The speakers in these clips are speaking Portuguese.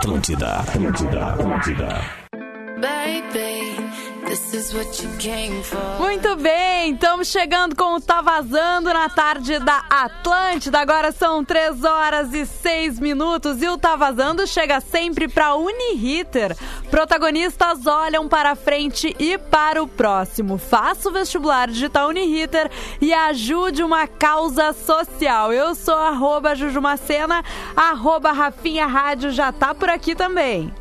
Atlântida, Atlântida, Atlântida. Muito bem, estamos chegando com o Tá Vazando na tarde da Atlântida. Agora são 3 horas e 6 minutos e o Tá Vazando chega sempre para Uniriter. Protagonistas olham para frente e para o próximo. Faça o vestibular digital Uniriter e ajude uma causa social. Eu sou arroba Jujumacena, arroba Rafinha Rádio já tá por aqui também.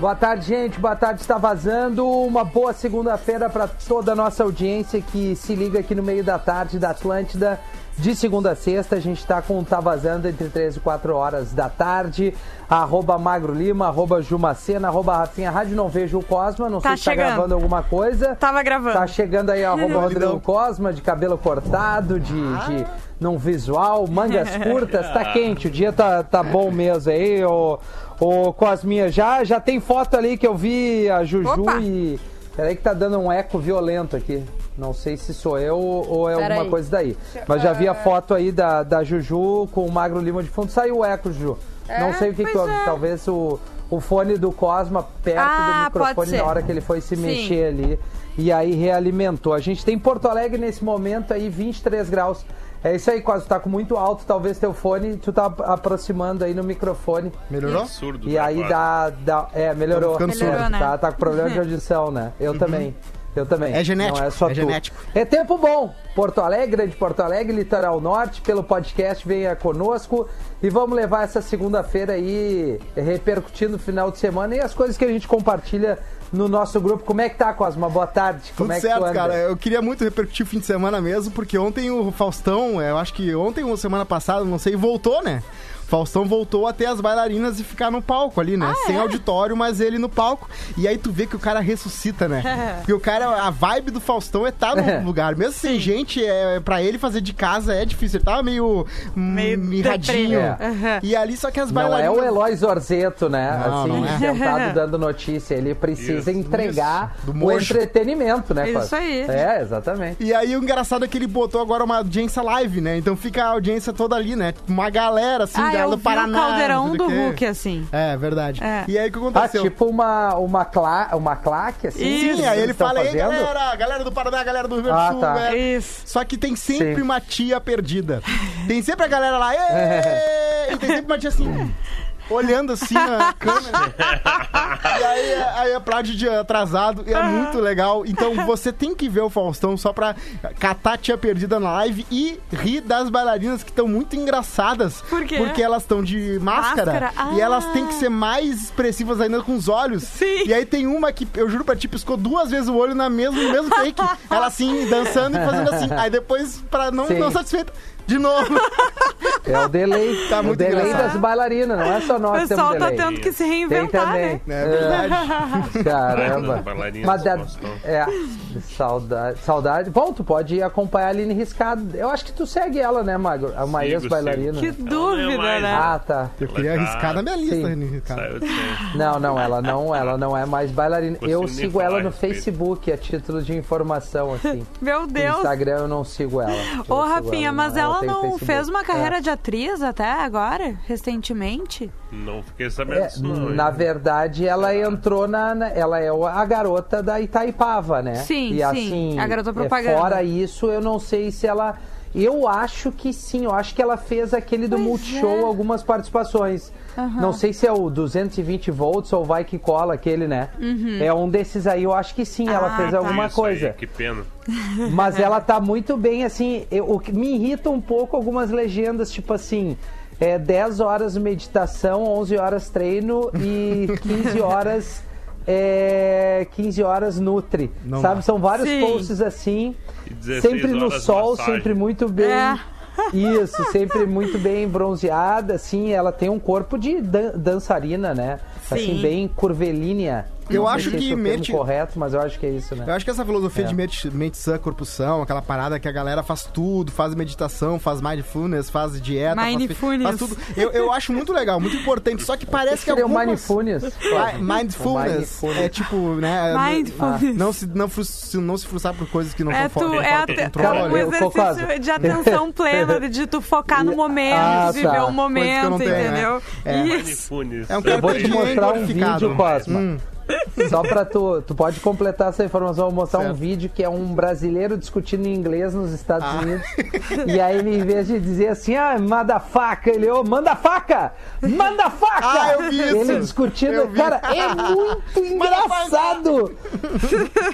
Boa tarde, gente. Boa tarde, está vazando. Uma boa segunda-feira para toda a nossa audiência que se liga aqui no meio da tarde da Atlântida. De segunda a sexta, a gente está com o Tá Vazando entre 3 e 4 horas da tarde. Arroba Magro Lima, arroba Jumacena, arroba Rafinha Rádio. Não vejo o Cosma, não Tá sei se tá chegando. gravando alguma coisa. Tava gravando. Tá chegando aí arroba Rodrigo Cosma, de cabelo cortado, de, de num visual, mangas curtas. Tá quente, o dia tá, tá bom mesmo aí, ô, ô Cosminha. Já, já tem foto ali que eu vi a Juju Opa. e... Peraí que tá dando um eco violento aqui. Não sei se sou eu ou é Pera alguma aí. coisa daí. Mas já vi a foto aí da, da Juju com o Magro Lima de fundo. Saiu o eco, Juju. Não sei o que, que houve. é. Talvez o, o fone do Cosma perto Ah, do microfone na hora que ele foi se Sim. mexer ali. E aí realimentou. A gente tem Porto Alegre nesse momento aí, 23 graus. É isso aí, quase tá com muito alto, talvez teu fone, tu tá aproximando aí no microfone. Melhorou? Absurdo. E né, aí quase. dá, dá. É, melhorou. Tá ficando surdo. Melhorou, né? Tá, tá com problema de audição, né? Eu também. Eu também. É genético, Não é só é tu. genético. É tempo bom. Porto Alegre, Grande Porto Alegre, Litoral Norte, pelo podcast, venha conosco. E vamos levar essa segunda-feira aí repercutindo o final de semana e as coisas que a gente compartilha no nosso grupo. Como é que tá, Cosma? Boa tarde. Como Tudo é que tu certo, anda? cara. Eu queria muito repercutir o fim de semana mesmo, porque ontem o Faustão, eu acho que ontem ou semana passada, não sei, voltou, né? Faustão voltou a ter as bailarinas e ficar no palco ali, né? Ah, Sem é? auditório, mas ele no palco. E aí tu vê que o cara ressuscita, né? Porque o cara, a vibe do Faustão é estar no lugar. Mesmo sem gente, é, pra ele fazer de casa é difícil. Ele tava meio, hum, Meio mirradinho. Aham. E ali só que as Não é bailarinas... o Eloy Zorzeto, né? Não, assim, não é. sentado dando notícia. Ele precisa Isso, entregar isso. Do o entretenimento, né, Isso aí. É, exatamente. E aí o engraçado é que ele botou agora uma audiência live, né? Então fica a audiência toda ali, né? Uma galera, assim, ah, do vi Paraná. o caldeirão do. Hulk, assim. É, verdade. É. E aí o que Ah, aconteceu? tipo uma, uma, clá, uma claque, assim? Isso. Sim, aí ele fala, aí fazendo? galera, galera do Paraná, galera do Rio Grande do Ah, Sul, tá. galera. Isso. Só que tem sempre Sim. uma tia perdida. Tem sempre a galera lá, e tem sempre uma tia assim, olhando assim na câmera. e aí, aí aplaude de atrasado, e é muito legal. Então você tem que ver o Faustão só pra catar a tia perdida na live e rir das bailarinas que estão muito engraçadas. Por quê? Porque elas estão de máscara, Máscara, e ah. elas têm que ser mais expressivas ainda com os olhos. Sim. E aí tem uma que, eu juro pra ti, piscou duas vezes o olho na mesmo, no mesmo take. Ela assim, dançando e fazendo assim. Aí depois, pra não, Sim. não satisfeita, de novo. É o delay. Tá o muito delay engraçado. das bailarinas, não é só O nós que pessoal temos tá tendo que se Tem reinventar, também. né? É verdade. Caramba. Mas da, Faustão. é, saudade, saudade. Bom, tu pode ir acompanhar a Aline Riscado. Eu acho que tu segue ela, né, Magro? A uma ex-bailarina. Que é dúvida, mais, né? Ah, tá. Eu queria tá- arriscar na minha lista, de sempre. Não, não, ela não, ela não é mais bailarina. Eu sigo ela no respeito. Facebook, a título de informação, assim. Meu No Deus. Instagram eu não sigo ela. Ô, Rafinha, ela, mas ela tem não Facebook. fez uma carreira É. de atriz até agora, recentemente? Não fiquei sabendo É, disso, não. na verdade, ela entrou na, na- Ela é a garota da Itaipava, né? Sim, e, sim, assim, a garota é, propaganda. Fora isso, eu não sei se ela. Eu acho que sim, eu acho que ela fez aquele do Pois Multishow é. algumas participações. Não sei se é o 220 volts ou vai que cola aquele, né? É um desses aí, eu acho que sim, ela Uhum. Ah, fez tá. alguma Isso coisa. Aí, que pena. Mas ela tá muito bem, assim. eu- o que me irrita um pouco algumas legendas, tipo assim. É 10 horas meditação, 11 horas treino e 15 horas. É, 15 horas Nutri. Não sabe? São vários Sim. posts assim. 16 Sempre no sol, massagem. sempre muito bem. É. Isso, sempre muito bem bronzeada, assim. Ela tem um corpo de dan- dançarina, né? Assim, Sim. bem curvilínea. Eu Não acho sei se que é o termo mente- correto, mas eu acho que é isso, né? Eu acho que essa filosofia É. de mente, mente sã, corpo são, aquela parada que a galera faz tudo, faz meditação, faz mindfulness, faz dieta, faz, Mindfulness. faz tudo. Eu, eu acho muito legal, muito importante, só que parece que algumas... mindfulness. Mi- Mindfulness, Mindfulness. é tipo, né? Mindfulness. Não se, não, frus- não se frustrar por coisas que não É, são tu, fora é Cara, controle. um exercício de atenção plena, de tu focar no momento, Ah, de tá. viver o eu momento, não tenho, né? entendeu? É. Isso. Mindfulness. É um Eu vou te mostrar um vídeo, Cosma. Hum. Só pra tu, tu pode completar essa informação, eu vou mostrar um Certo. vídeo que é um brasileiro discutindo em inglês nos Estados Ah. Unidos. E aí ele, em vez de dizer assim, ah, manda faca, ele, ô, manda faca! Manda faca! Ah, eu vi isso. Ele discutindo, Eu vi. cara, é muito engraçado!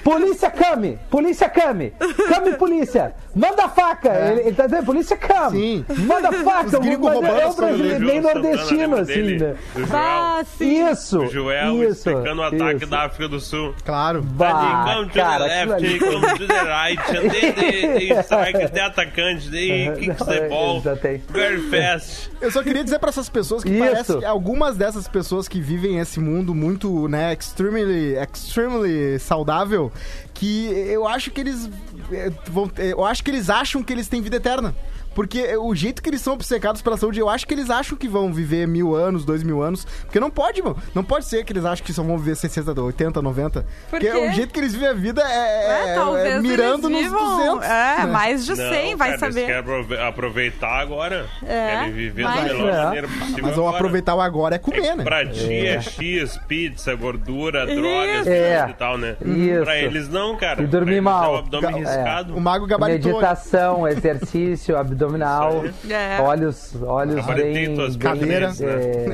polícia come! Polícia come! Come polícia! Manda faca! Ele, ele tá dizendo, polícia come! Sim. Manda faca! É coisas brasileiro, bem nordestino, assim, né? Ah, sim. Isso! O Joel isso, explicando isso. da África do Sul. Claro. Bah, They come to cara, the left, ali- they come to the right, and they, they, they strike the atacante, they the ball tem. very fast. Eu só queria dizer pra essas pessoas que Isso. parece que algumas dessas pessoas que vivem esse mundo muito, né, extremely, extremely saudável, que eu acho que eles eh, eh, eu acho que eles acham que eles têm vida eterna. Porque o jeito que eles são obcecados pela saúde, eu acho que eles acham que vão viver mil anos, dois mil anos. Porque não pode, mano. Não pode ser que eles acham que só vão viver 60, 80, 90. Por porque o jeito que eles vivem a vida é, É, é- talvez é mirando eles nos vivam, 200. É, né? mais de Não, 100, vai cara, Eles saber. querem aprove- aproveitar agora. É, Querem viver mas- da melhor É. maneira possível Mas o agora. aproveitar o agora é comer, né? Pra é X, pizza, gordura, drogas É. e tal, né? Isso. Pra eles não, cara. E dormir eles mal. É o abdômen É. riscado. O mago gabaritou. Meditação, exercício abdominal, É. olhos, olhos Gabaritei bem, bem cadeiras, é,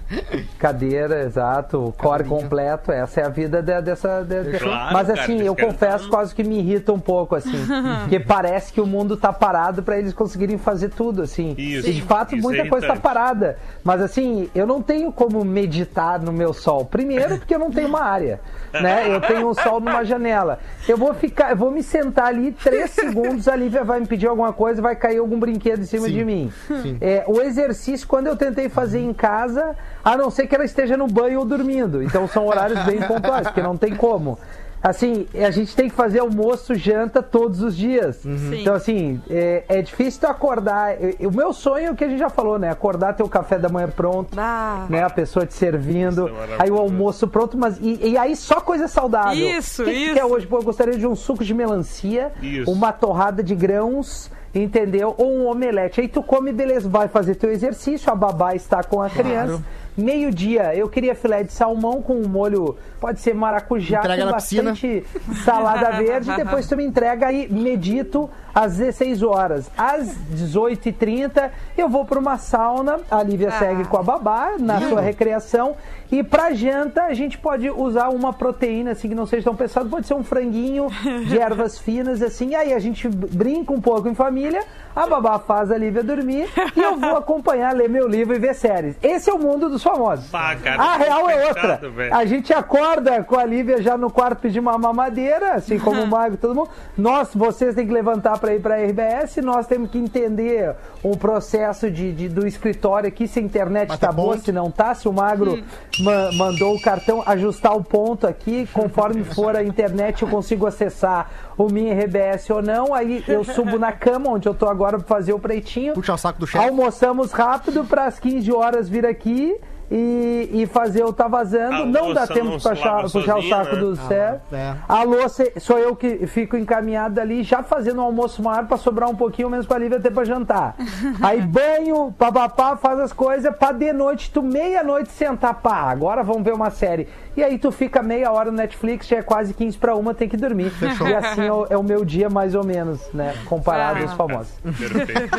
cadeira, exato, core completo. Essa é a vida de- dessa. de- Claro, Mas cara, assim, eles eu confesso quase que me irrita um pouco assim, porque parece que o mundo tá parado para eles conseguirem fazer tudo assim. Isso, e de fato isso muita é coisa tá parada. Mas assim, eu não tenho como meditar no meu sol. Primeiro porque eu não tenho uma área, né? Eu tenho um sol numa janela. Eu vou ficar, eu vou me sentar ali três segundos, a Lívia vai me pedir alguma coisa, vai cair algum brinquedo em cima Sim, de mim. sim. É, o exercício, quando eu tentei fazer em casa, a não ser que ela esteja no banho ou dormindo. Então são horários bem pontuais, porque não tem como. Assim, a gente tem que fazer almoço, janta todos os dias. Sim. Então, assim, é, é difícil tu acordar. O meu sonho é o que a gente já falou, né? Acordar, ter o café da manhã pronto, Ah. né? A pessoa te servindo, é aí o almoço pronto, mas e, e aí só coisa saudável. Isso, o que que isso. tu quer hoje? Pô, eu gostaria de um suco de melancia, Isso. uma torrada de grãos, entendeu? Ou um omelete. Aí tu come, beleza, vai fazer teu exercício, a babá está com a criança. Meio-dia, eu queria filé de salmão com um molho, pode ser maracujá, Entrega com na piscina. bastante salada verde. Depois tu me entrega aí, medito às 16 horas. Às 18h30, eu vou para uma sauna. A Lívia Ah. segue com a babá na sua recreação. E pra janta, a gente pode usar uma proteína, assim, que não seja tão pesado. Pode ser um franguinho de ervas finas, assim. Aí a gente brinca um pouco em família. A babá faz a Lívia dormir. E eu vou acompanhar, ler meu livro e ver séries. Esse é o mundo dos famosos. Pá, cara, a real é outra. velho. A gente acorda com a Lívia já no quarto pedir uma mamadeira, assim como o Mago, todo mundo. Nós, vocês têm que levantar para ir para a RBS, nós temos que entender o processo de, de- do escritório aqui, se a internet Bater tá boa, se não tá, se o Magro ma- mandou o cartão ajustar o ponto aqui, conforme for a internet eu consigo acessar o minha RBS ou não, aí eu subo na cama, onde eu tô agora para fazer o pretinho. Puxa o saco do chefe. Almoçamos rápido para as 15 horas vir aqui e, e fazer o Tá Vazando. A não dá tempo de puxar, o saco né? do Zé. é. A louça sou eu que fico encaminhado ali, já fazendo um almoço maior para sobrar um pouquinho menos para Lívia ter para jantar. Aí banho, papapá, faz as coisas para de noite, tu meia-noite sentar, pá, agora vamos ver uma série. E aí tu fica meia hora no Netflix, já é quase 15 para uma, tem que dormir. E assim é o, é o meu dia mais ou menos, né, comparado Ah. aos famosos. Perfeito.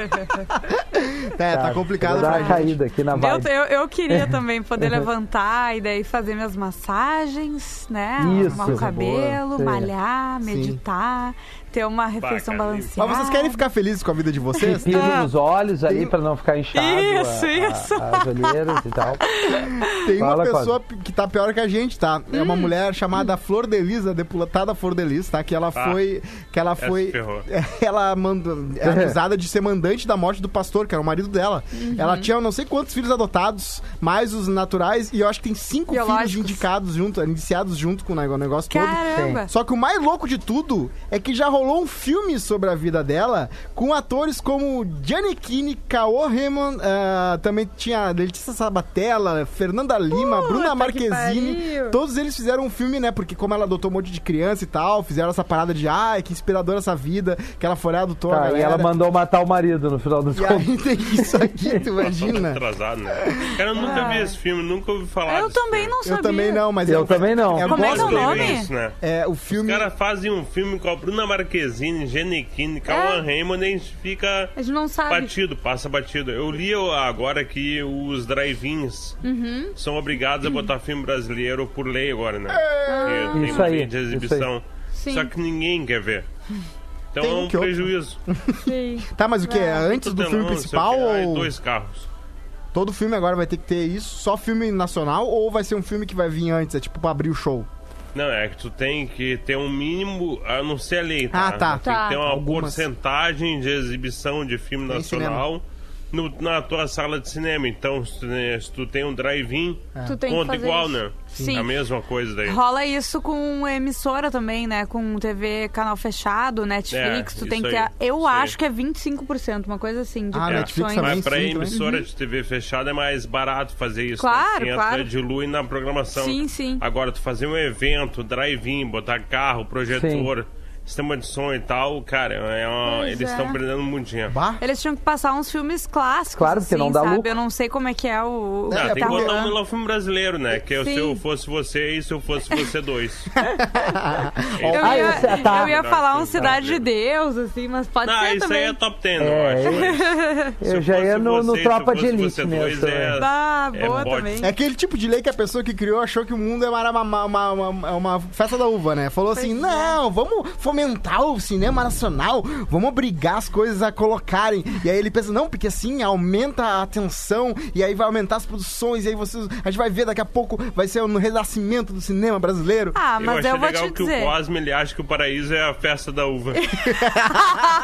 É, tá complicado pra uma gente. caída aqui na Eu, vibe. eu, eu queria também poder levantar e daí fazer minhas massagens, né? Isso. Arrumar o cabelo, boa. malhar, meditar. Ter uma refeição Bacana. balanceada. Mas vocês querem ficar felizes com a vida de vocês? Pino Ah. nos olhos Tem- pra não ficar inchado Isso, a- a- isso. as olheiras e tal. Tem uma Fala, pessoa que tá pior que a gente, tá? É Hum. uma mulher chamada Flor de Lis, a deputada Flor de Lis, tá? Que ela Ah. foi. Que ela foi. ferrou. Ela mandou. É acusada de ser mandante da morte do pastor, que era o marido dela. Uhum. Ela tinha não sei quantos filhos adotados, mais os naturais, e eu acho que tem cinco filhos indicados junto, iniciados junto com o negócio todo. Caramba! Só que o mais louco de tudo é que já rolou um filme sobre a vida dela com atores como Gianni Kini, Caô Raymond, ah, também tinha Letícia Sabatella, Fernanda Lima, Bruna que Marquezine. Todos eles fizeram um filme, né? Porque como ela adotou um monte de criança e tal, fizeram essa parada de ai, que inspiradora essa vida, que ela foi adotou a Tá, e ela mandou matar o marido no final dos E contos. aí tem isso aqui, tu imagina? Atrasado, né? Cara, eu nunca vi esse filme, nunca ouvi falar Eu também filme. não sabia. Eu também não, mas Eu é, também não. É Como é que é o nome? Isso, né? É, o Os filme. caras fazem um filme com a Bruna Marquezine, Genequine, Cauã Raymond e a gente fica A gente não sabe. batido, passa batido. Eu li agora que os drive-ins Uhum. são obrigados a botar filme brasileiro por lei agora, né? É. Porque tem Isso aí, de exibição. Sim. Só que ninguém quer ver. Então Tem é um que prejuízo. Sim. Tá, mas o que? É antes do filme principal quê. Ai, ou. dois carros. Todo filme agora vai ter que ter isso? Só filme nacional ou vai ser um filme que vai vir antes? É tipo pra abrir o show? Não, é que tu tem que ter um mínimo, a não ser a lei, tá? Ah, tá. Tem Tá. que ter uma Algumas. porcentagem de exibição de filme Tem nacional no- na tua sala de cinema. Então, se tu, né, se tu tem um drive-in, que conta igual, isso. né? Sim. A mesma coisa daí. Rola isso com emissora também, né? Com TV canal fechado, Netflix, É, tu tem que. aí, eu isso aí. acho que é 25%, uma coisa assim, de Ah, Netflix produções. também. Mas pra sim, também. emissora de TV fechada é mais barato fazer isso. Claro, né? Claro. dilui na programação. Sim, sim. Agora, tu fazer um evento, drive-in, botar carro, projetor, sistema de som e tal, cara, é uma- Pois eles é. estão perdendo muito dinheiro. Bah? Eles tinham que passar uns filmes clássicos, Claro, porque assim, não dá sabe? lucro. Eu não sei como é que é o... o Não, É, que tem tá que botar um filme brasileiro, né? Que é o Sim. Se Eu Fosse Você e Se Eu Fosse Você Dois. Eu Ah, ia, esse- tá. eu ia falar um Não, Cidade de. Deus, assim, mas pode Não, ser isso também. aí é top 10, É, eu acho. Eu já ia no, no Você, Tropa Se de Eu Elite mesmo. É- Ah, É, boa também. É aquele tipo de lei que a pessoa que criou achou que o mundo era uma, uma, uma, uma- uma festa da uva, né? Falou assim: é. não, vamos fomentar o cinema nacional, vamos obrigar as coisas a colocarem. E aí ele pensa: não, porque assim aumenta a atenção, e aí vai aumentar as produções, e aí vocês, a gente vai ver daqui a pouco, vai ser no renascimento do cinema brasileiro. Ah, Eu mas achei eu, vou legal te que dizer. o Cosme ele acha que o paraíso é a festa da uva.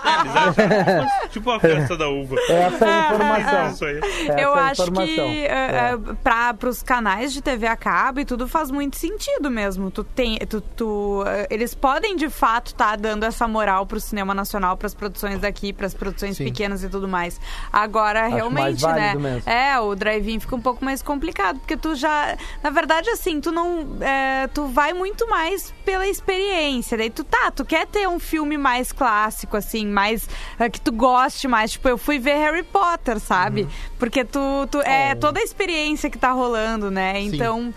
É, Eles acham tipo a festa da uva. Essa é a É informação. isso aí. Essa eu é acho informação. que É. uh, para os canais de TV a cabo e tudo faz muito sentido mesmo. Tu tem, tu, tu, eh, eles podem de fato estar dando essa moral pro cinema nacional, para as produções daqui, para as produções Sim. pequenas e tudo mais. Agora mais realmente, né? mesmo. É, o drive-in fica um pouco mais complicado porque tu já, na verdade, assim, tu não, é, tu vai muito mais pela experiência. Daí tu tá, tu quer ter um filme mais clássico, assim, mais é, que tu goste mais. Tipo, eu fui ver Harry Potter, sabe? Porque tu, tu é toda a experiência que tá rolando, né? Então,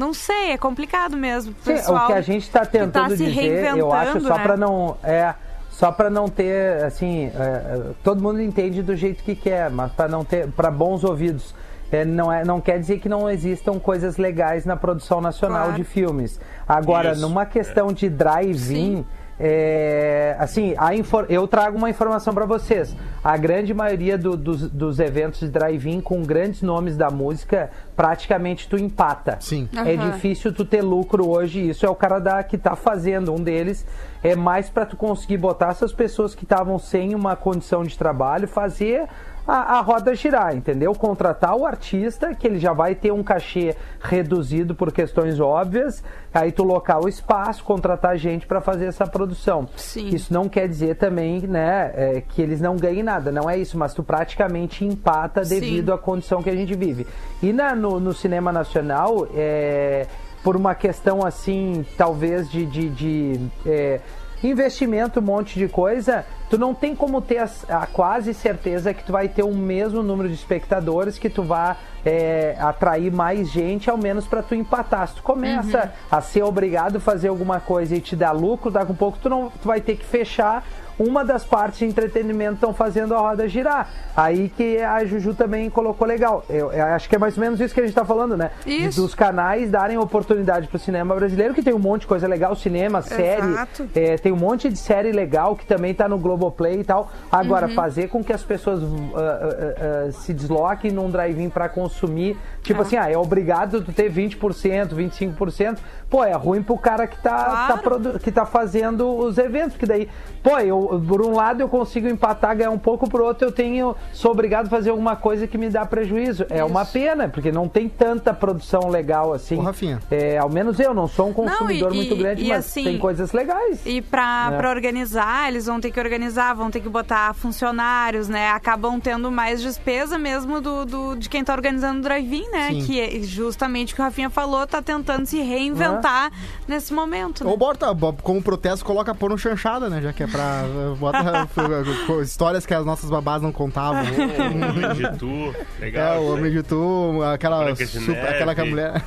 não sei, é complicado mesmo. Sim, Pessoal o que a gente está tá tentando se dizer, eu acho, só né? para não. É, só para não ter, assim, é, é, todo mundo entende do jeito que quer, mas para não ter, para bons ouvidos. É, não, é, não quer dizer que não existam coisas legais na produção nacional Claro. de filmes. Agora, Isso, numa questão de drive-in, Sim. É, assim, a infor- eu trago uma informação para vocês. A grande maioria do- dos, dos eventos de drive-in com grandes nomes da música, praticamente tu empata. Sim. É Aham. difícil tu ter lucro hoje. Isso é o cara da, que tá fazendo. Um deles é mais para tu conseguir botar essas pessoas que estavam sem uma condição de trabalho, fazer a, a roda girar, entendeu? Contratar o artista, que ele já vai ter um cachê reduzido por questões óbvias, aí tu locar o espaço, contratar gente para fazer essa produção. Sim. Isso não quer dizer também, né, é, que eles não ganhem nada, não é isso, mas tu praticamente empata Sim. devido à condição que a gente vive. E na- no, no cinema nacional, é, por uma questão assim, talvez de, de, de, é, investimento, um monte de coisa, tu não tem como ter a, a quase certeza que tu vai ter o mesmo número de espectadores, que tu vai é, atrair mais gente, ao menos para tu empatar. Se tu começa Uhum. a ser obrigado a fazer alguma coisa e te dar lucro, daqui a um pouco tu, não, tu vai ter que fechar uma das partes de entretenimento estão fazendo a roda girar. Aí que a Juju também colocou legal. Eu, eu acho que é mais ou menos isso que a gente tá falando, né? Isso. Dos canais darem oportunidade pro cinema brasileiro, que tem um monte de coisa legal, cinema, série, é, tem um monte de série legal que também tá no Globoplay e tal. Agora, Uhum. fazer com que as pessoas ah, ah, ah, se desloquem num drive-in pra consumir, tipo assim, ah, é obrigado tu ter 20%, 25%, pô, é ruim pro cara que tá, Claro. tá que tá fazendo os eventos, que daí, pô, eu, por um lado eu consigo empatar, ganhar um pouco, por outro eu tenho, sou obrigado a fazer alguma coisa que me dá prejuízo. É uma pena, porque não tem tanta produção legal assim. Ô, Rafinha. É, ao menos eu não sou um consumidor e- muito grande, e mas assim, tem coisas legais. E pra, É. pra organizar, eles vão ter que organizar, vão ter que botar funcionários, né? Acabam tendo mais despesa mesmo do, do- de quem tá organizando o drive-in, né? Sim. Que é justamente o que o Rafinha falou, tá tentando se reinventar nesse momento. Né? Ou bota, bo- como protesto, coloca pôr no chanchada, né? Já que é pra. Bota histórias que as nossas babás não contavam. O Homem de Tu, legal. É, o Homem de Tu, aquela, super- aquela que a mulher.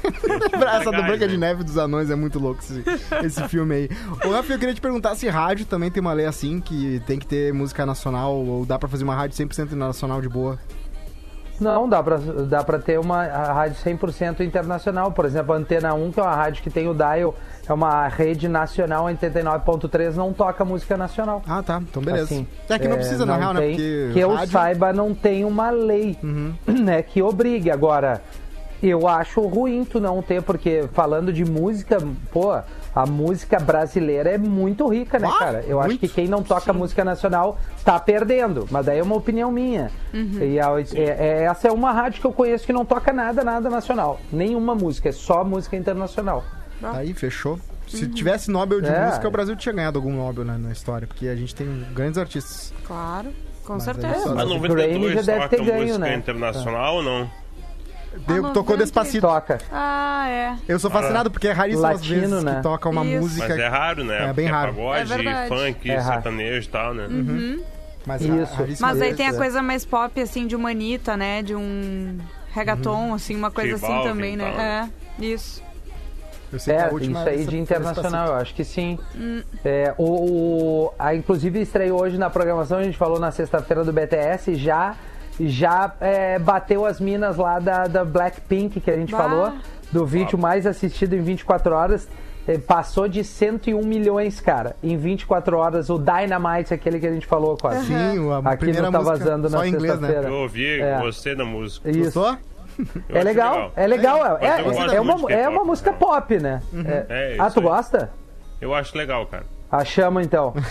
Essa do Branca de né? Neve dos Anões é muito louco esse, esse filme aí. Ô, Rafa, eu queria te perguntar se rádio também tem uma lei assim, que tem que ter música nacional, ou dá pra fazer uma rádio 100% nacional de boa. Não, dá pra, dá pra ter uma rádio 100% internacional. Por exemplo, a Antena 1, que é uma rádio que tem o dial, é uma rede nacional, 89.3, não toca música nacional. Ah, tá. Então beleza. Assim, é que não é, precisa, na não real, né? Porque. Que eu rádio- saiba, não tem uma lei Uhum. né, que obrigue. Agora, eu acho ruim tu não ter, porque falando de música, pô, a música brasileira é muito rica, né, Ah, cara? Eu acho muito. que quem não toca música nacional tá perdendo. Mas daí é uma opinião minha. E a- é- é- essa é uma rádio que eu conheço que não toca nada, nada nacional. Nenhuma música, é só música internacional. Tá aí, fechou. Se tivesse Nobel de É. música, o Brasil tinha ganhado algum Nobel né, na história, porque a gente tem grandes artistas. Claro, com Mas aí certeza. A Mas o 92 Grammy já deve ter ganho, música né? internacional ou não? Deu- Ah, tocou 90. Despacito. Toca. Ah, é. Eu sou fascinado porque é raríssimo às Latino, vezes né? que toca uma Isso. música. Mas é raro, né? É bem Porque raro. É pagode, verdade. funk, É sertanejo e tal, né? Mas Isso. ra- raríssimo Mas aí às tem a é. coisa mais pop, assim, de uma Anitta, né? De um reggaeton, assim, uma coisa assim também, tal. né? É, isso. Eu sei que a É, última isso aí de internacional, eu acho que sim. Hum. É, o, o- a, inclusive estreou hoje na programação, a gente falou na sexta-feira do BTS, já, já é, bateu as minas lá da, da Blackpink, que a gente Bah. falou, do vídeo mais assistido em 24 horas. é, Passou de 101 milhões, cara, em 24 horas. O Dynamite, aquele que a gente falou quase. Sim, a Aqui primeira não tá música vazando só na em inglês, né? sexta-feira. Eu ouvi, É. gostei da música. Isso. Gostou? É acho legal, é legal. É, é- é muito uma, é uma música né? pop, né? É- É, ah, tu aí. gosta? Eu acho legal, cara. A chama então.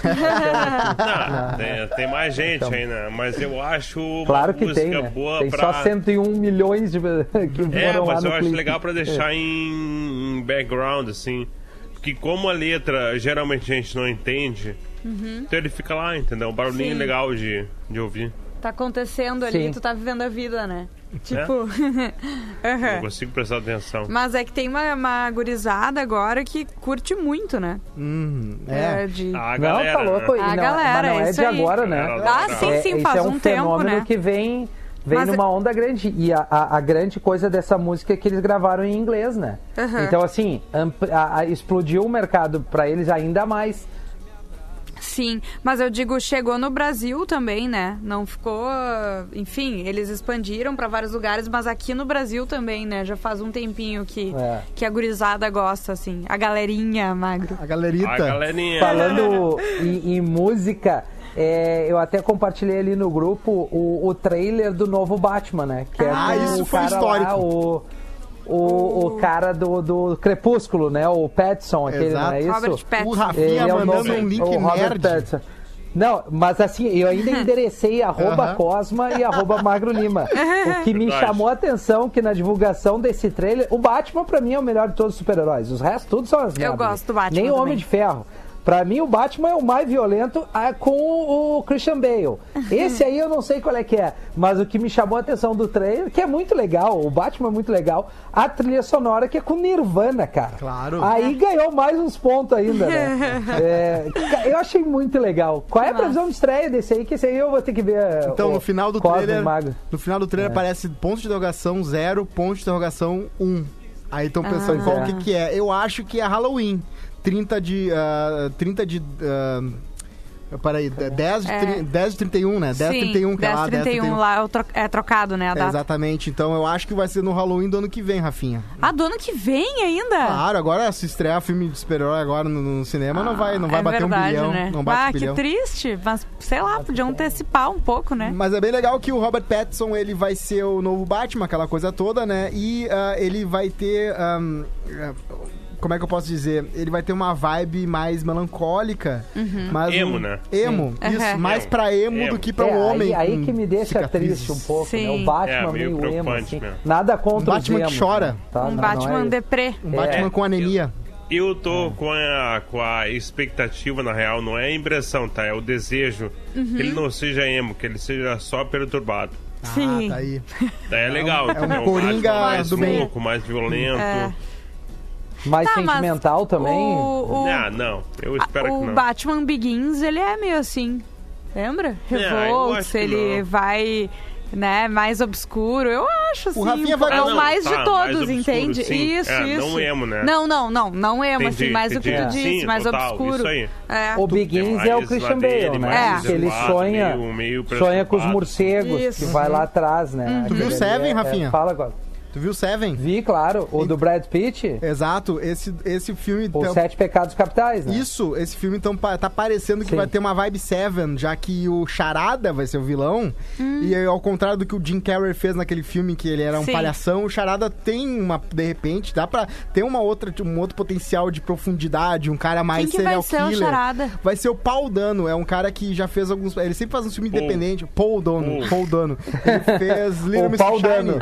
Não, tem, tem mais gente aí, né? Mas eu acho uma Claro que música tem, né? boa Tem pra... só 101 milhões de que É, foram lá mas no eu acho clipe. legal pra deixar em, em background, assim. Porque como a letra geralmente a gente não entende, então ele fica lá, entendeu? Um barulhinho Uhum. Sim. legal de, de ouvir. Tá acontecendo ali, Sim. tu tá vivendo a vida, né? Tipo. Aham. Não consigo prestar atenção. Mas é que tem uma, uma gurizada agora que curte muito, né? Hum, é. de... A Não, galera, tá louco. A não, galera, mas não é isso de aí. agora, né? Ah, sim, É, sim, faz é um, um tempo, fenômeno né? que vem, vem Mas- numa onda grande. E a, a- a grande coisa dessa música é que eles gravaram em inglês, né? Aham. Então, assim, a- a- explodiu o mercado pra eles ainda mais. Sim, mas eu digo, chegou no Brasil também, né? Não ficou. Enfim, eles expandiram pra vários lugares, mas aqui no Brasil também, né? Já faz um tempinho que, É. que a gurizada gosta, assim. A galerinha, magro. A galerita. A galerinha. Falando em, em música, é, eu até compartilhei ali no grupo o, o trailer do novo Batman, né? Que é Ah, com isso o foi histórico. Lá, o, o, o cara do, do Crepúsculo, né? O Pattinson, aquele, Exato. não é isso? Robert Pattinson. O Rafinha é o mandando um link o Robert nerd. Não, mas assim, eu ainda enderecei arroba Aham. Cosma e arroba Magro Lima. O que me Verdade. chamou a atenção que na divulgação desse trailer, o Batman pra mim é o melhor de todos os super-heróis. Os restos tudo são as Eu merdas. gosto do Batman Nem o Homem de Ferro. Pra mim, o Batman é o mais violento ah, com o Christian Bale. Esse aí eu não sei qual é que é. Mas o que me chamou a atenção do trailer, que é muito legal, o Batman é muito legal, a trilha sonora que é com Nirvana, cara. Claro. Aí ganhou mais uns pontos ainda, né? É, eu achei muito legal. Qual é a previsão de estreia desse aí? Que esse aí eu vou ter que ver. Então, o no final do Cosmo trailer. Mago. No final do trailer É. aparece ponto de interrogação 0, ponto de interrogação 1. Um. Aí estão pensando Ah. qual que, que é. Eu acho que é Halloween. 30 de. ah, 30 de. ah, Peraí, 10 de, É. tri- 10 de 31, né? 10 de Sim, 31, que é lá, 10 31 lá é, é trocado, né, É, exatamente. Então eu acho que vai ser no Halloween do ano que vem, Rafinha. Ah, do ano que vem ainda? Claro, agora se estrear filme de super-herói agora no, no cinema, não vai, não vai é bater verdade, um bilhão. Né? Não bate ah, um bilhão. que triste. Mas, sei lá, podiam antecipar um pouco, né? Mas é bem legal que o Robert Pattinson ele vai ser o novo Batman, aquela coisa toda, né? E ah, ele vai ter. ahm, ah, como é que eu posso dizer? Ele vai ter uma vibe mais melancólica. mais Emo, um- né? Emo, Uhum. isso. Emo. Mais pra emo, Emo. do que pra É, um homem. aí, aí que me deixa cicatrizes. triste um pouco, né? Sim. O Batman É, meio meio emo, assim. mesmo. Nada contra Um Batman que chora. né? Tá? um Não, não Batman é- deprê. Um Batman É. com anemia. Eu tô com a, com a expectativa, na real, não é a impressão, tá? É o desejo Uhum. que ele não seja emo, que ele seja só perturbado. Sim. Ah, tá aí. Daí é legal. é um entendeu? Coringa Batman mais do bem. louco, mais violento. É. Mais Tá, sentimental também. O, o, Ah, não. Eu espero que o não. Batman Begins, ele é meio assim. Lembra? É, Revolts, que ele não. vai, né, mais obscuro. Eu acho, assim. Rafinha vai é ganhar o um- mais tá, de mais todos, obscuro, entende? sim. Isso, É, isso. não emo, né? Não, não, não. Não emo, Entendi, assim, mais o que tu disse, Sim, mais total, obscuro. isso aí. É. O Begins é o Christian Bale, né? É. Que ele sonha, meio- meio sonha com os preocupado. morcegos, Isso. que vai lá atrás, né? Tu viu Aquele Seven, é- Rafinha? é- Fala agora. Tu viu Seven? Vi, claro. O do Brad Pitt, Exato. Esse, esse filme. Os então- Sete Pecados Capitais, né? Isso, esse filme então tá parecendo que Sim. vai ter uma vibe Seven, já que o Charada vai ser o vilão. E aí, ao contrário do que o Jim Carrey fez naquele filme que ele era um Sim. palhação, o Charada tem uma, de repente, dá pra ter uma outra, um outro potencial de profundidade, um cara mais Quem que vai serial ser o killer. Charada? Vai ser o Paul Dano, é um cara que já fez alguns. Ele sempre faz um filme Paul. independente. Paul Dano, Paul. Dano. Ele fez Little Miss Shiny. Dano.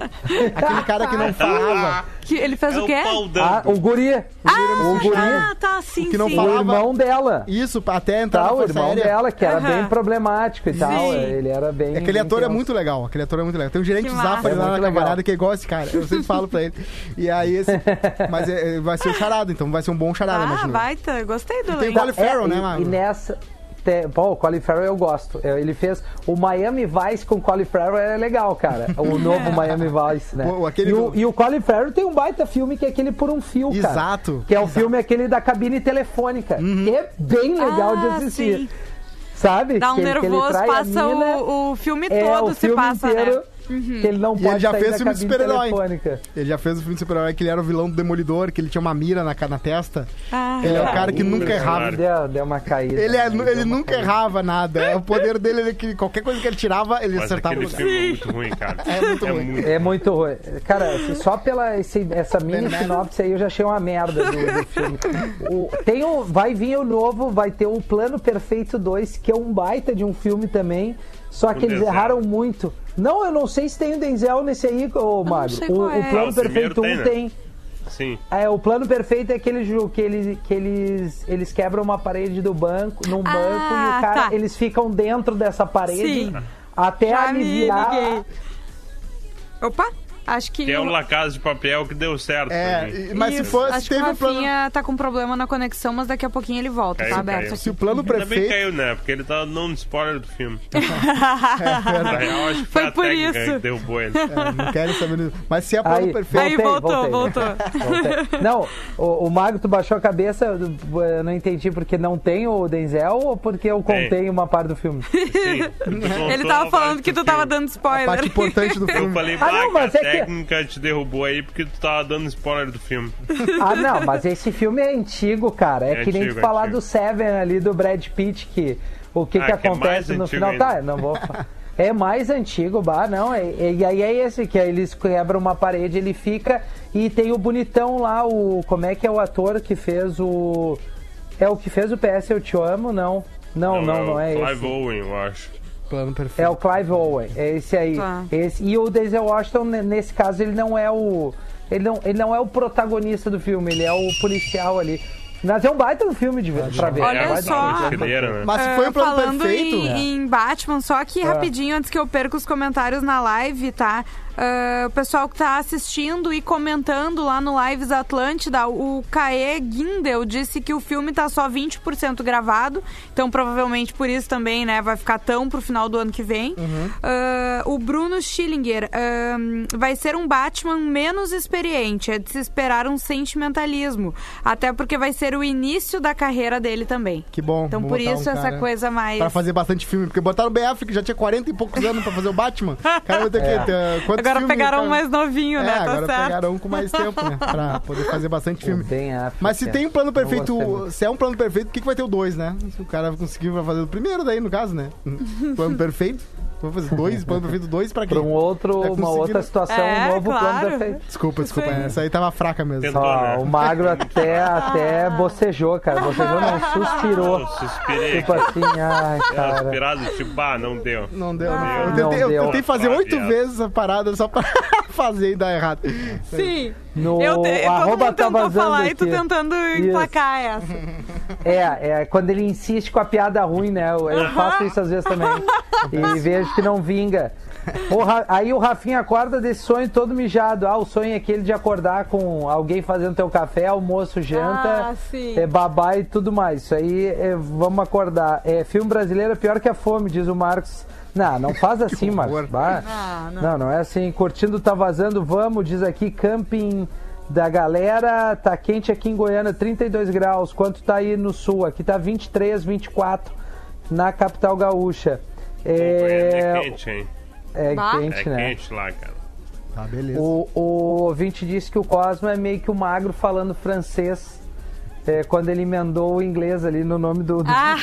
Aquele cara que não falava. Que ele fez É o o quê? Ah, o guri. o guri. Ah, tá, sim, que não sim. fala- O falava- irmão dela. Isso, até entrar Tá, na o irmão Aérea. dela, que era bem problemático e tal. Sim. Ele era bem. Aquele ator é intenso. muito legal, aquele ator é muito legal. Tem um gerente Que Zafari lá É na legal. camarada que é igual esse cara. Eu sempre falo pra ele. E aí esse. Mas é- é- vai ser o charada, então vai ser um bom charada, Ah, imagina. baita. Gostei do tem elenco. Colin Farrell, É, né, Mago? E nessa. Te, pô, o Colin Farrell eu gosto. É, Ele fez. O Miami Vice com o Colin Farrell é legal, cara. O novo Miami Vice, né? O- aquele e, o, e o Colin Farrell tem um baita filme que é aquele Por um Fio, cara. Exato. Que é o filme aquele da cabine telefônica. Uhum. Que é bem legal de Ah, assistir. sim. Sabe? Dá um que, que nervoso, a passa mina, o, o filme é, todo o se filme passa, inteiro, né? Que ele não E pode ele já sair fez da filme de cabine super-herói. telefônica. Ele já fez o filme de super-herói que ele era o vilão do Demolidor, que ele tinha uma mira na, na testa. Ah, Ele é o cara que nunca errava. Deu, deu uma caída. Ele, é- né? ele nunca caída. errava nada. O poder dele é que qualquer coisa que ele tirava, ele Mas acertava o lugar. filme é muito ruim, cara. É muito ruim. É muito ruim. Cara, só pela esse- essa mini sinopse aí eu já achei uma merda do, do filme. O- tem o, vai vir o novo, vai ter o Plano Perfeito 2, que é um baita de um filme também. Só que Com eles Denzel. erraram muito. Não, eu não sei se tem o Denzel nesse aí, ô Magro. sei O, qual o é. Plano Ah, Perfeito 1 tem, né? tem. Sim. É, o plano perfeito é aquele jogo que eles, que eles, eles quebram uma parede do banco, num banco, e o cara, tá. eles ficam dentro dessa parede Sim. até Já me aliviar. liguei. Opa, acho que... Que é o La Casa de Papel que deu certo. É, mas se Isso, fosse, acho teve que o um plano. Tá com problema na conexão, mas daqui a pouquinho ele volta, Caiu, tá aberto caiu. Se o plano Ainda bem prefeito. caiu, né? Porque ele tá dando spoiler do filme. Na real, acho que Foi foi, por isso. derrubou ele. É, não quero saber. Mas se é plano Aí, perfeito. Aí voltou, voltou. Voltei. Não, o, o Mago, tu baixou a cabeça, eu eu não entendi porque não tem o Denzel ou porque eu Tem. contei uma parte do filme? Sim. Ele tava falando que tu tava dando A parte spoiler. importante do Eu filme. falei, Ah, não, mas é que- técnica te derrubou aí porque tu tava dando spoiler do filme. Ah, não, mas esse filme é antigo, cara. É, É que nem antigo, tu falar antigo. do Seven ali do Brad Pitt, que o que, Ah, que que é acontece no antigo final. ainda. Tá, não vou. É mais antigo, bah, não. é- é- E aí é esse, que aí eles quebram uma parede, ele fica. E tem o bonitão lá, o. Como é que é o ator que fez o. É o que fez o PS Eu Te Amo? Não. Não, não, não, é o esse. Clive Owen, eu acho. Plano perfeito. É o Clive Owen, é esse aí. Tá. Esse, e o Denzel Washington, ne- nesse caso, ele não é o. Ele não, ele não é o protagonista do filme, ele é o policial ali. Mas é um baita no filme de ver, pra ver. Olha É um baita só. no filme. Mochileira, né? Mas se É, foi o plano falando perfeito. em, em Batman, só que É. rapidinho, antes que eu perca os comentários na live, tá? Ah, o pessoal que tá assistindo e comentando lá no Lives Atlântida, o Caê Guindel disse que o filme tá só 20% gravado, então provavelmente por isso também, né, vai ficar tão pro final do ano que vem. Ah, o Bruno Schillinger, ah, vai ser um Batman menos experiente, é de se esperar um sentimentalismo, até porque vai ser o início da carreira dele também. Que bom. Então por botar um isso essa cara coisa mais... Pra fazer bastante filme, porque botaram o Ben Affleck, já tinha 40 e poucos anos pra fazer o Batman. Cara vai ter É. que ter quantos Agora filmes, pegaram cara? um mais novinho, É, né? Tá agora certo. pegaram um com mais tempo, né? Pra poder fazer bastante filme. Mas se é. tem um plano perfeito, se é um plano perfeito, por que, que vai ter o dois, né? Se o cara conseguiu vai fazer o primeiro daí, no caso, né? Plano perfeito. Vou fazer dois, plano perfeito dois pra quê? Pra um outro, É uma outra situação, É, um novo claro. plano perfeito. Desculpa, desculpa. Sim. Essa aí tava fraca mesmo. Tentou. Ó, o magro até, até bocejou, cara. Bocejou não, suspirou. Eu suspirei. Tipo assim, ai, É, cara. aspirado, tipo, ah, não deu. Não deu, Ah. né? Eu Não tentei, eu deu. tentei fazer Ah, oito vezes essa parada só pra fazer e dar errado. Sim. No Eu te, todo arroba mundo tá falar e tu aqui. tentando emplacar essa. É, é quando ele insiste com a piada ruim, né? Eu, eu faço isso às vezes também. E vejo que não vinga. O Ra- aí o Rafinha acorda desse sonho todo mijado. Ah, o sonho é aquele de acordar com alguém fazendo teu café, almoço, janta, Ah, sim. é, babá e tudo mais. Isso aí, é, vamos acordar. É, filme brasileiro é pior que a fome, diz o Marcos. Não, não faz assim, Marcos. Ah, não. Não, não é assim. Curtindo tá vazando, vamos, diz aqui, camping da galera. Tá quente aqui em Goiânia, 32 graus. Quanto tá aí no sul? Aqui tá 23, 24 na capital gaúcha. É, É, quente, hein? é Bah. quente, É né? quente lá, cara. Tá, beleza. O, o ouvinte disse que o Cosmo é meio que o magro falando francês. É, quando ele emendou o inglês ali no nome do, do Ah.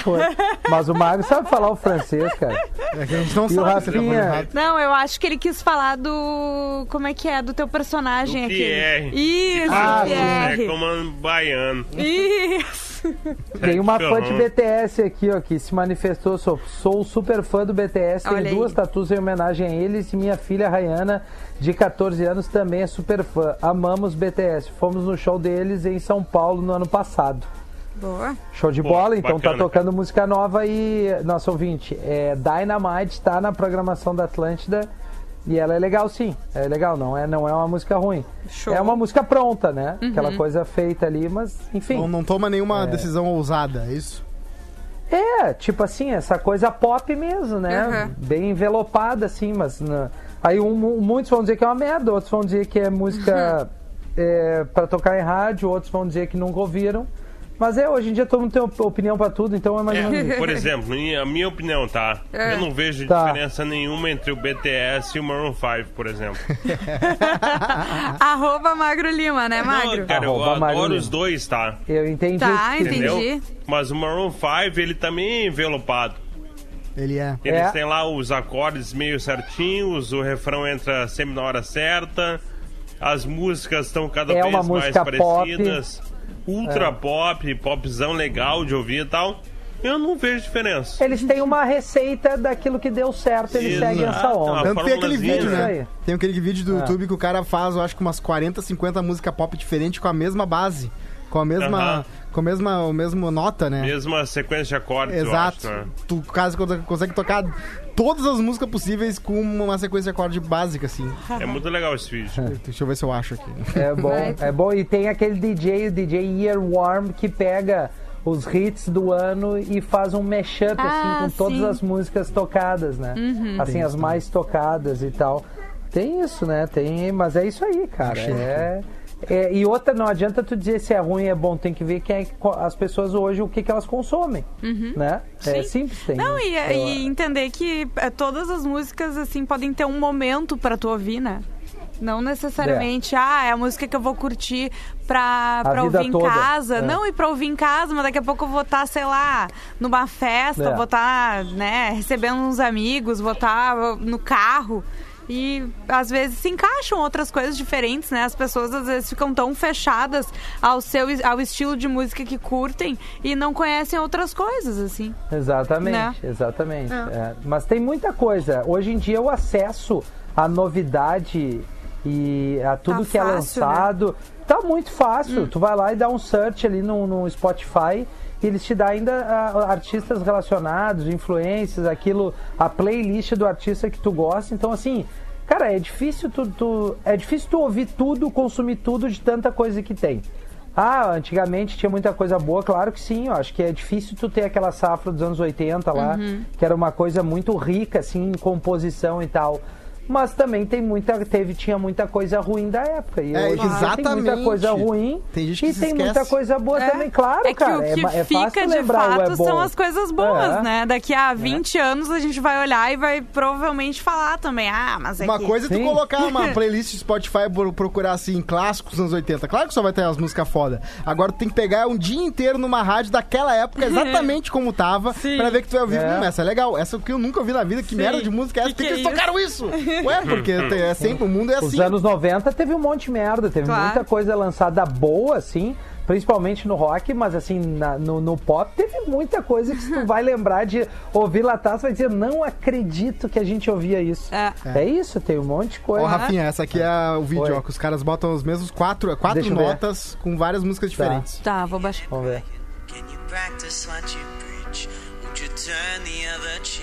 Mas o magro sabe falar o francês, cara. É que a gente não E sabe tá Rafinha? Não, eu acho que ele quis falar do. Como é que é? Do teu personagem Do aqui. Pierre. Isso, Ah, sim. É Pierre. como um baiano. Isso. Tem uma fã de. BTS aqui, ó, que se manifestou. Sou, sou super fã do BTS, tenho aí. duas tatuas em homenagem a eles. E minha filha Rayana, de 14 anos, também é super fã. Amamos BTS. Fomos no show deles em São Paulo no ano passado. Boa. Show de Pô, bola, então bacana, tá tocando música nova e, nosso ouvinte, é, Dynamite tá na programação da Atlântida e ela é legal sim, é legal, não é, não é uma música ruim. Show. É uma música pronta, né? Uhum. Aquela coisa feita ali, mas enfim. Não, não toma nenhuma decisão ousada, é isso? É, tipo assim, essa coisa pop mesmo, né? Uhum. Bem envelopada, assim, mas. na- Aí um- muitos vão dizer que é uma merda, outros vão dizer que é música é, para tocar em rádio, outros vão dizer que nunca ouviram. Mas é, hoje em dia todo mundo tem op- opinião pra tudo, então é mais ou menos É, por exemplo, em- a minha opinião, tá? É. Eu não vejo Tá. diferença nenhuma entre o BTS e o Maroon 5, por exemplo. Arroba Magro Lima, né, Magro? Não, cara, eu Arroba Magro adoro Lima. os dois, tá? Eu entendi. o Tá, dizer. entendi. Entendeu? Mas o Maroon 5, ele também é envelopado. Ele é. Eles É. têm lá os acordes meio certinhos, o refrão entra sempre na hora certa, as músicas estão cada É vez uma mais pop. Parecidas, ultra pop, popzão legal de ouvir e tal. Eu não vejo diferença. Eles têm uma receita daquilo que deu certo, eles Exato. seguem essa onda. A Tanto tem aquele vídeo, né? né? Tem aquele vídeo do Ah. YouTube que o cara faz, eu acho que umas 40, 50 músicas pop diferentes com a mesma base. Com a mesma. Com a mesma, o mesmo nota, né? Mesma sequência de acordes, Exato. eu acho, né? Tu caso consegue tocar todas as músicas possíveis com uma sequência de acorde básica, assim. É muito legal esse vídeo. Deixa eu ver se eu acho aqui. É bom, é bom. E tem aquele DJ, o DJ Earworm, que pega os hits do ano e faz um mashup, Ah, assim, com todas sim. as músicas tocadas, né? Assim, as mais tocadas e tal. Tem isso, né? Tem, mas é isso aí, cara. É, é- e outra, não adianta tu dizer se é ruim é bom, tem que ver quem é as pessoas hoje, o que, que elas consomem, né? É Sim. simples, tem. Não, e, Eu- e entender que é, todas as músicas, assim, podem ter um momento pra tu ouvir, né? Não necessariamente, ah, é a música que eu vou curtir pra, pra ouvir em toda, casa. é. Não, e pra ouvir em casa, mas daqui a pouco eu vou estar, sei lá, numa festa, É. vou estar, né, recebendo uns amigos, vou estar no carro. E às vezes se encaixam outras coisas diferentes, né? As pessoas às vezes ficam tão fechadas ao seu ao estilo de música que curtem e não conhecem outras coisas, assim. Exatamente, Né? exatamente. É. é. Mas tem muita coisa. Hoje em dia o acesso à novidade e a tudo Tá que é fácil, né? lançado tá muito fácil. Hum. Tu vai lá e dá um search ali no, no Spotify e eles te dão ainda ah, artistas relacionados, influências, aquilo, a playlist do artista que tu gosta. Então, assim, Cara, é difícil tu, tu- é difícil tu ouvir tudo, consumir tudo de tanta coisa que tem. Ah, antigamente tinha muita coisa boa, claro que sim. Eu acho que é difícil tu ter aquela safra dos anos 80 lá, que era uma coisa muito rica, assim, em composição e tal. Mas também tem muita, teve, tinha muita coisa ruim da época. E É, hoje Tem muita exatamente. coisa ruim Tem gente que e se tem muita coisa boa É. também, claro, é que cara. o que ma- é fica de fato é são as coisas boas, É. né? Daqui a 20 anos a gente vai olhar e vai provavelmente falar também. Ah, mas é Uma que... coisa é tu colocar uma playlist do Spotify e pro- procurar assim, clássicos dos anos 80. Claro que só vai ter as músicas foda. Agora tu tem que pegar um dia inteiro numa rádio daquela época, exatamente como tava, pra ver que tu vai ouvir. É. Hum, essa é legal. Essa que eu nunca ouvi na vida. Que Sim. merda de música é essa? Que Por que, que que é eles tocaram isso? Ué, porque tem- é sempre, o mundo é Os assim. anos 90 teve um monte de merda, teve Claro. muita coisa lançada boa, assim, principalmente no rock, mas assim, na- no, no pop teve muita coisa que se tu vai lembrar de ouvir lá atrás, vai dizer, não acredito que a gente ouvia isso. É. É, isso, tem um monte de coisa. Ó, Rafinha, essa aqui é o vídeo, ó, que os caras botam os mesmos quatro, quatro Deixa notas com várias músicas diferentes. Tá, vou baixar. Vamos ver. Can you practice what you preach? Won't you turn the other cheek?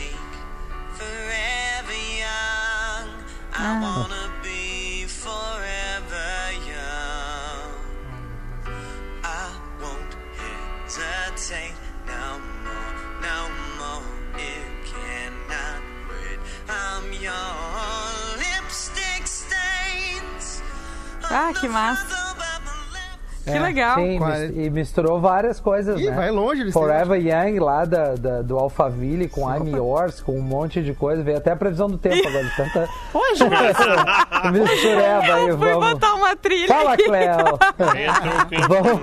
I wanna be forever young. I won't hesitate no more, no more. It cannot wait. I'm your lipstick stains. Ah, que massa. Que legal. Sim, mis- é? e misturou várias coisas, Ih, né? vai longe, eles Forever Young, lá da, da- do Alphaville, com I'm Yours, com um monte de coisa. Veio até a previsão do tempo agora. de Tanta... Essa mistureba aí, Eu fui vamos. botar uma trilha Fala, aqui. Cleo! Vamos,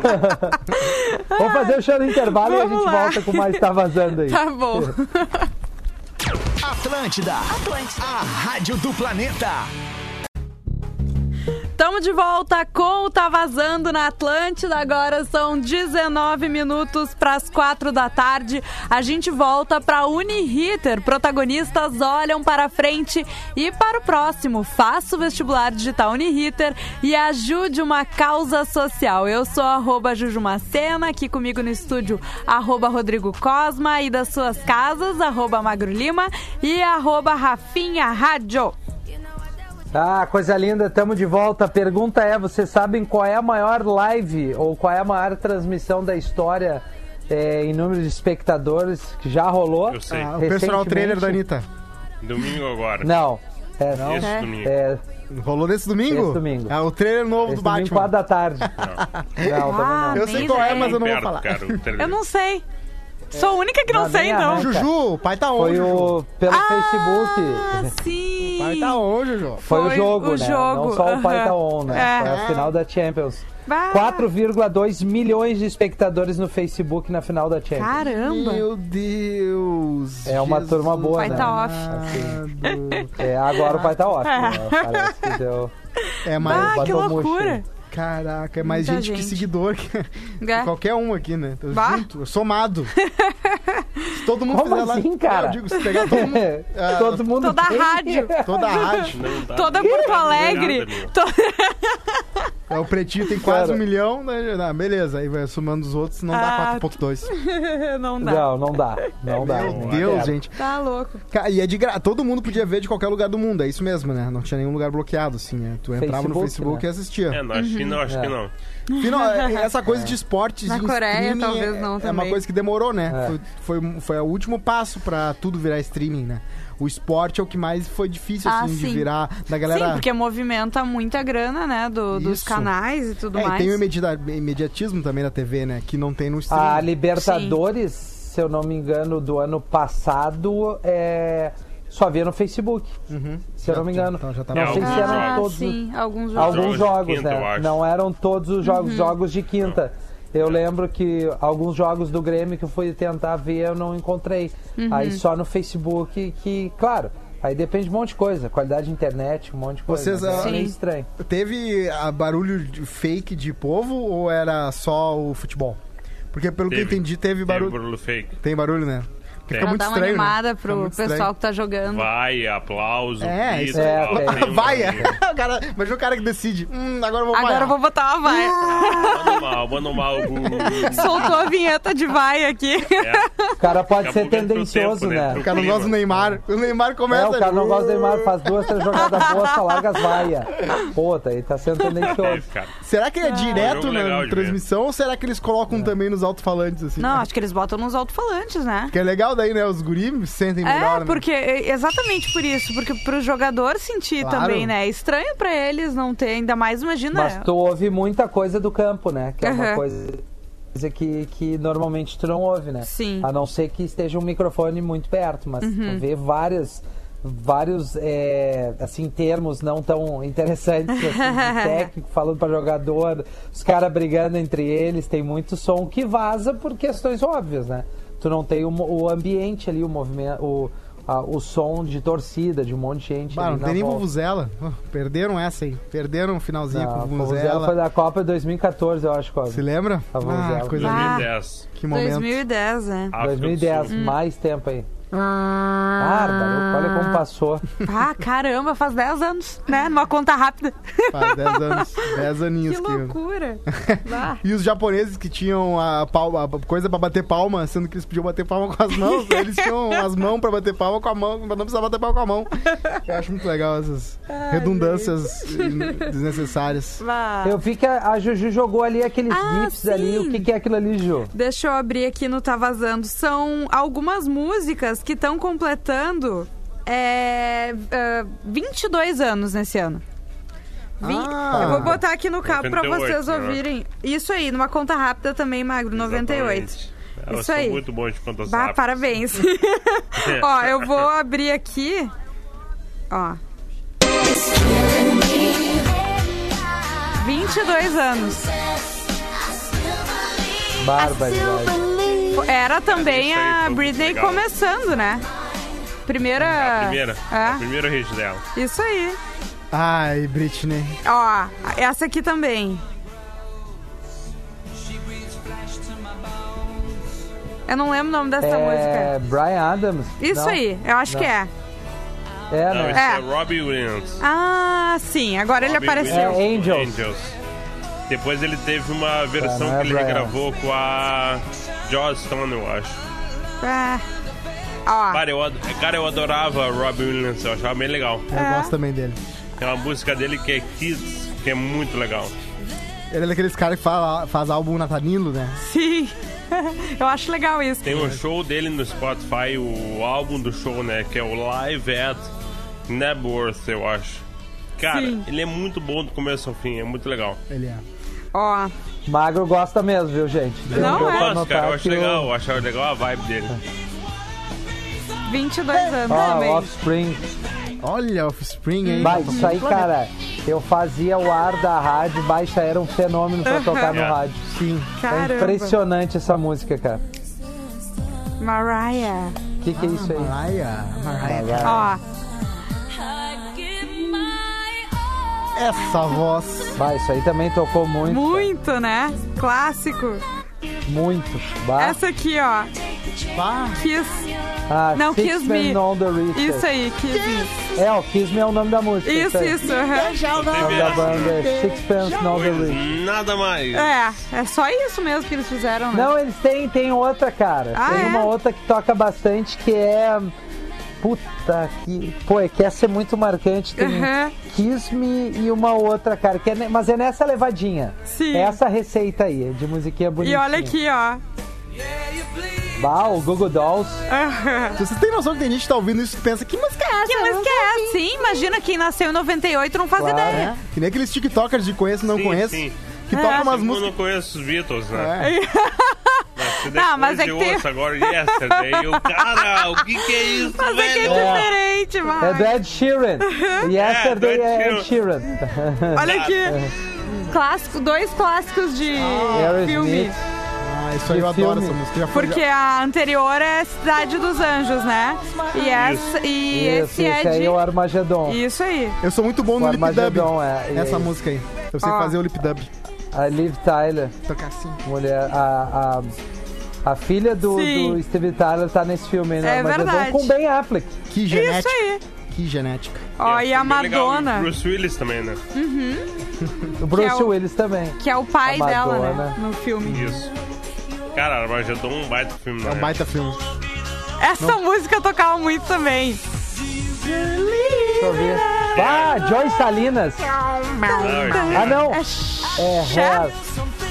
Vamos fazer o show no intervalo e a Vamos gente lá. volta com mais Tá Vazando aí. Tá bom. Atlântida, a rádio do planeta. Estamos de volta com o Tá Vazando na Atlântida. Agora são 19 minutos para as 4 da tarde. A gente volta para Uniriter. Protagonistas olham para frente e para o próximo. Faça o vestibular digital Uniriter e ajude uma causa social. Eu sou arroba Jujumacena, aqui comigo no estúdio arroba Rodrigo Cosma e das suas casas, arroba Magro Lima e arroba Rafinha Rádio. Ah, coisa linda, estamos de volta. A pergunta é: vocês sabem qual é a maior live ou qual é a maior transmissão da história é, em número de espectadores que já rolou? Eu sei. Ah, o personal trailer da Anitta. Domingo agora. Não. É, não. Esse É. domingo. É, Rolou nesse domingo? Esse domingo. É o trailer novo esse do domingo, Batman. 4 da tarde. Não, também Ah, não. Eu sei qual é, mas eu não vou falar. cara. Eu não sei. Sou a única que não Não, sei, então. arranca. Juju, o pai tá onde? Foi o pelo Ah, Facebook. sim. Pai tá onde, Juju? Foi, Foi o jogo, o né? jogo, Não só o pai tá on, né? É. Foi a final da Champions. Bah. 4,2 milhões de espectadores no Facebook na final da Champions. Caramba. Meu Deus. É uma turma boa, Pai né? tá off. amado. É, agora o pai tá ótimo. né? Parece que deu. É mais. Ah, que loucura. aí. Caraca, é mais Muita gente, que gente. seguidor que É. qualquer um aqui, né? Tô Bah. Junto, somado. se todo mundo Como fizer lá. assim, cara? Eu digo, se pegar todo mundo. ah, Todo mundo Toda a rádio. Toda a rádio. Não. Toda Porto Alegre. Nada, meu. É, o pretinho tem quase Cara. um milhão, né? Ah, beleza, aí vai somando os outros, não Ah, dá 4.2. Não dá. Não, não dá. Não dá. Meu nem Deus, quero. gente. Tá louco. Ca- E é de gra... Todo mundo podia ver de qualquer lugar do mundo, é isso mesmo, né? Não tinha nenhum lugar bloqueado, assim, né? Tu entrava no Facebook, Facebook né? e assistia. É, na China eu acho É. que não. Final, é, essa coisa de esportes Na Coreia, streaming talvez é, não é uma também. coisa que demorou, né? É. Foi, foi, foi o último passo pra tudo virar streaming, né? O esporte é o que mais foi difícil, Ah, assim, de sim. virar da galera... Sim, porque movimenta muita grana, né? do- dos canais e tudo É, e mais. tem o imediatismo também da TV, né? Que não tem no A streaming. Libertadores, se eu não me engano, do ano passado, é... só havia no Facebook. Uhum. Se eu não me engano. Então já tá não sei se alguns eram ah, todos. sim, alguns jogos. Alguns Jogos jogos, né? Não eram todos os Uhum. jogos, jogos de quinta. Eu lembro que alguns jogos do Grêmio que eu fui tentar ver, eu não encontrei. Uhum. Aí só no Facebook que, claro, aí depende de um monte de coisa. Qualidade de internet, um monte de coisa. Vocês, mas é ah, estranho. Teve a barulho de- fake de povo ou era só o futebol? Porque pelo que eu Teve. entendi, teve Teve barulho. barulho fake. Tem barulho, né? Fica Pra muito dar uma estranho, né? animada Fica pro pessoal estranho. que tá jogando. Vai, aplauso, É, isso é, é. um Vai! o cara, imagina o cara que decide. Hum, agora eu vou Agora vaiar. eu vou botar uma vai. Manda mal, manda mal. Soltou a vinheta de vai aqui. É, O cara pode ser tendencioso, tempo, né? né? O cara não gosta do Neymar. O Neymar começa... É, o cara não gosta do Neymar, faz duas, três jogadas boas, só larga as vaias. Pô, tá aí, tá sendo tendencioso. cara. Será que é direto jogo na transmissão ou será que eles colocam também nos alto-falantes, assim? Não, acho que eles botam nos alto-falantes, né? Que é legal daí, né? Os guris se sentem melhor, É, né? porque exatamente por isso, porque pro jogador sentir Claro. também, né? É estranho pra eles não ter, ainda mais imagina. Mas tu ouve muita coisa do campo, né? Que é uma Aham. coisa que, que normalmente tu não ouve, né? Sim. A não ser que esteja um microfone muito perto, mas Uhum. tu vê várias vários é, assim termos não tão interessantes assim, de técnico falando para jogador os caras brigando entre eles tem muito som que vaza por questões óbvias né tu não tem o, o ambiente ali o movimento o, a- o som de torcida de um monte de gente Bah, ali não na tem nem volta. vuvuzela. Perderam essa aí. Perderam o finalzinho Não, com a Vuvuzela vuvuzela. foi da Copa 2014 eu acho Cosme. Se lembra? A vuvuzela. Ah, coisa Ah. linda. 2010. Que momento. 2010, né? África do 2010, Sul. mais tempo aí. Bárbaro, olha como passou. Ah, caramba, faz 10 anos, né? Numa conta rápida. Faz 10 anos. 10 aninhos que que... loucura. Ah. E os japoneses que tinham a, palma, a coisa pra bater palma, sendo que eles podiam bater palma com as mãos, eles tinham as mãos pra bater palma com a mão, mas não precisava bater palma com a mão. Eu acho muito legal essas redundâncias desnecessárias. Vá. Eu vi que a, a Juju jogou ali aqueles Ah, gifs ali. O que, que é aquilo ali, Ju? Deixa eu abrir aqui no Tá Vazando. São algumas músicas que estão completando é, é, 22 anos nesse ano. Ah. eu vou botar aqui no cabo pra 98, vocês né? ouvirem. Isso aí, numa conta rápida também, Magro, 98. Exatamente. Elas Isso são aí. muito bons de contas Bah, rápidas. parabéns. Ó, eu vou abrir aqui. Ó. 22 anos. Barbaridade. Era também a Britney legal. começando, né? Primeira. A primeira. É, A primeira hit dela. isso aí. Ai, Britney. Ó, essa aqui também. Eu não lembro o nome dessa É música. Brian Adams? Isso Não? aí, eu acho Não. que é. É, Não, né? esse é, É. Robbie Williams. Ah, sim, agora ele Robbie apareceu. É, Williams, Angels. Depois ele teve uma versão não é que ele Brian. regravou com a Joss Stone, eu acho. É. Ó, Cara eu, ad- cara, eu adorava Robbie Williams, eu achava bem legal. Eu É. gosto também dele. Tem uma música dele que é Kids, que é muito legal. Ele é daqueles caras que fala, faz álbum natalino, né? sim. eu acho legal isso. Tem um show dele no Spotify, o álbum do show, né? Que é o Live at Nebworth, eu acho. Cara, Sim. ele é muito bom do começo ao fim, é muito legal. Ele é. Ó, Magro gosta mesmo, viu, gente? Não é. Nossa, notar cara, eu acho legal, eu acho legal a vibe dele. 22 anos Ó, também. Offspring. Olha, Offspring, hein? Vai, isso aí, cara. Eu fazia o ar da rádio, baixa era um fenômeno pra tocar no É. rádio. Sim. É Caramba. impressionante essa música, cara. Mariah. O que, que é isso aí? Mariah, Mariah. Ó, Essa voz. Vai, isso aí também tocou muito. muito, né? Clássico. Muito. Bah. Essa aqui, ó. Pá. Kiss. Ah, Não, Six Kiss Men Me. on the Richter. Isso aí, Kiss Me. É, o Kiss Me é o nome da música. Isso, aí. isso. aham. O nome da banda é Sixpence on the nada mais. É, é só isso mesmo que eles fizeram, né? Não, eles têm, tem outra, cara. Ah, tem é? uma outra que toca bastante que é. Puta que. Pô, é que essa é muito marcante. Tem Aham. Kiss Me e uma outra, cara. Que é mas é nessa levadinha. Sim. É essa receita aí, de musiquinha E bonitinha. olha aqui, ó. Bah, o Google Dolls. Aham. Vocês têm noção que tem gente que tá ouvindo isso e pensa, que música é essa? Que música é essa? Sim, imagina quem nasceu em 98 não faz Claro. ideia. Que nem aqueles tiktokers de conheço não Sim, conheço, sim. que É. tocam umas Eu não músicas... conheço os Beatles, né? É. Mas Não, mas é que tem- agora Yesterday, eu, cara, o que que é isso, Mas é que é velho? diferente, É vai. do Ed Sheeran. Yesterday do Ed é Ed Sheeran. Olha aqui. Clássico, dois clássicos de filme. Aerosmith. Ah, isso aí eu Que adoro filme. essa música. Porque a anterior é Cidade dos Anjos, né? E, essa, e Isso, esse é esse aí de... é o Armagedon. Isso aí. Eu sou muito bom O no lip dub. É. Essa aí, música aí. Eu sei Ó. fazer o lip dub. A Liv Tyler, Tocar assim. mulher, a, a A filha do, Sim. do Steve Tyler tá nesse filme, né? É Mas verdade. com Ben Affleck. Que genética. Isso aí. Que genética. Ó, É, e a bem legal. Madonna, Bruce Willis também, né? O Bruce é o- Willis também. que é o pai A dela, né? Madonna. No filme. Isso. Cara, Armagedon é um baita filme, É né? um baita filme. Essa música eu tocava muito também. Deixa eu ver. Ah, Joy Salinas. Ah, não. É É?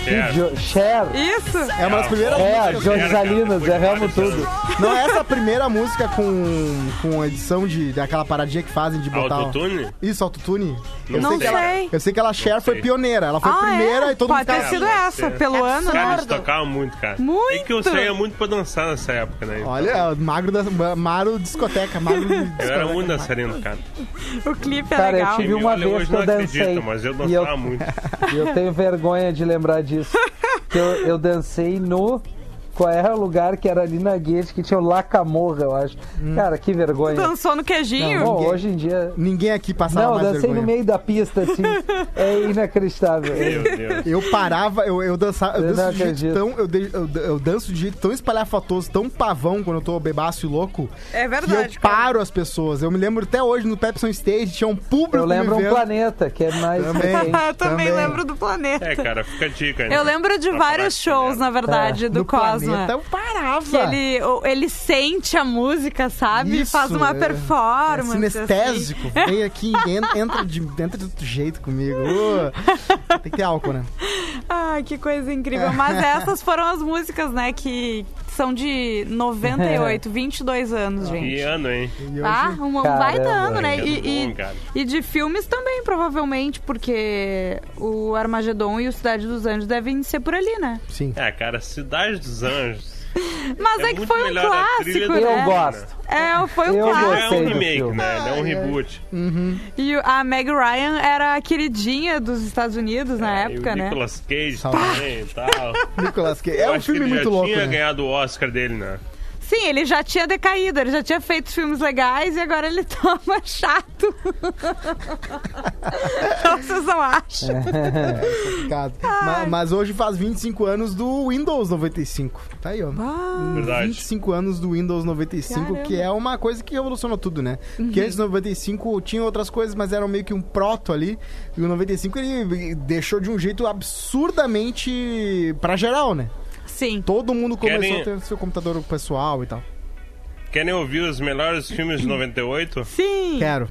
Cher. Jo- Cher. Isso. É uma das primeiras É, Cher, Salinas, cara, erramos tudo. Não é essa a primeira música com, com edição de daquela paradinha que fazem de botar. Autotune? Isso, autotune. Eu Não sei. que ela- sei. eu sei que ela Cher foi sei. pioneira. Ela foi Ah, primeira é? e todo mundo Pode ter sido pode essa, ser. pelo ano. Cara, eles tocavam muito, cara. Muito. É que eu saía muito pra dançar nessa época, né? Olha, magro da Maro discoteca, magro de Eu era discoteca. muito dançarino, cara. O clipe é Cara, eu legal. tive Quem me uma vez que eu dancei. mas eu E eu- dançava muito. E eu tenho vergonha de lembrar disso. Que eu, eu dancei no. Qual era o lugar que era ali na Guete que tinha o Lacamorra, eu acho. Cara, que vergonha. Dançou no queijinho? Bom, hoje em dia. Ninguém aqui passava Não, eu dancei vergonha. no meio da pista, assim. É inacreditável. Meu Deus. Eu parava, eu, eu dançava, eu Eu danço não de jeito tão. Eu, de- eu, eu danço de jeito tão espalhafatoso, tão pavão quando eu tô bebaço e louco. É Que verdade. eu paro as pessoas. Eu me lembro até hoje no Pepsi on Stage, tinha um público Eu lembro um planeta, que é mais. Também. também, Também. lembro do planeta. É, cara, fica a dica. né? Eu lembro de Pra vários shows, na verdade, do no Cosma. Planeta eu parava. Que ele, ele sente a música, sabe? E Isso, faz uma é. performance. É sinestésico. Vem aqui, en- entra de, entra de outro jeito comigo. Uh, tem que ter álcool, né? assim. Ai, que coisa incrível. Mas essas foram as músicas, né, que são de 98, 22 anos, Que gente. ano, hein? E Tá? Um, um baita ano, né? que E, e- e de filmes também, provavelmente, porque o Armagedon e o Cidade dos Anjos devem ser por ali, né? Sim. É, cara, Cidade dos Anjos. Mas é, que muito foi um melhor a trilha clássico, do Eu né? que- gosto. É, foi um Eu Não clássico. é um remake, filme. né? É um reboot. E o- a Meg Ryan era a queridinha dos Estados Unidos na É, época, e o né? Nicolas Cage também e tal. Nicolas Cage. Eu É um acho que filme ele muito já louco, tinha né? ganhado o Oscar dele, né? Sim, ele já tinha decaído, ele já tinha feito filmes legais e agora ele toma chato. Então, Vocês não acham? Complicado. Ma- Mas, hoje faz 25 anos do Windows 95. Tá aí, ó. Verdade. 25 anos do Windows 95, Caramba. que é uma coisa que revolucionou tudo, né? Porque antes do 95 tinha outras coisas, mas eram meio que um proto ali. E o 95 ele deixou de um jeito absurdamente pra geral, né? Sim. Todo mundo começou Querem- a ter seu computador pessoal e tal. Querem ouvir os melhores filmes de 98? Sim. Quero.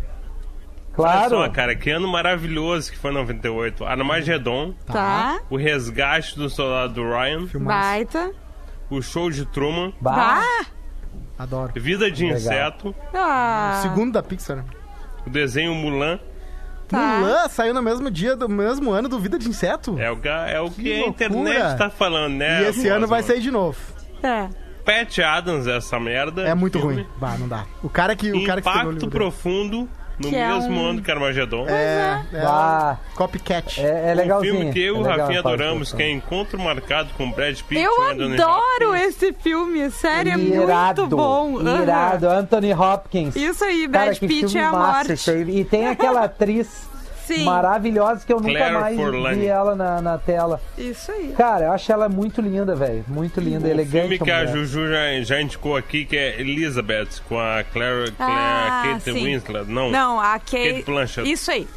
Claro. Olha só, cara, que ano maravilhoso que foi 98. Armagedon, Tá. o resgate do soldado do Ryan, Filmaço. Baita. o show de Truman, Bah. Adoro. Vida de Legal. Inseto, Ah. Segundo da Pixar. o desenho Mulan. Tá. Mulan saiu no mesmo dia do mesmo ano do Vida de Inseto. É o, é o que, Que a loucura. internet tá falando, né? e esse ano vai sair de novo. É. Pat Adams, essa merda. É muito filme. ruim. Bah, não dá. O cara que, o cara que escreveu o Impacto. Profundo, no Que é mesmo um- ano que Armagedon. É, é, bah. copycat. É, é Um legalzinho. filme que eu e é o Rafinha adoramos, Paulo. que é Encontro Marcado com Brad Pitt Eu adoro esse filme, sério, é Irado, muito bom. Irado. Anthony Hopkins. Isso aí, Brad Cara, Pitt é a massa morte. E tem aquela atriz Sim, maravilhosa que eu nunca Claire mais Forlani. vi ela na, na tela. isso aí. Cara, eu acho ela muito linda, velho. Muito linda, O elegante. filme que a mulher. Juju já, já indicou aqui, que é Elizabeth, com a Claire, Claire Ah, Kate sim. Winslet. Não, Não, a Kate Kate... Blanchett. Isso aí.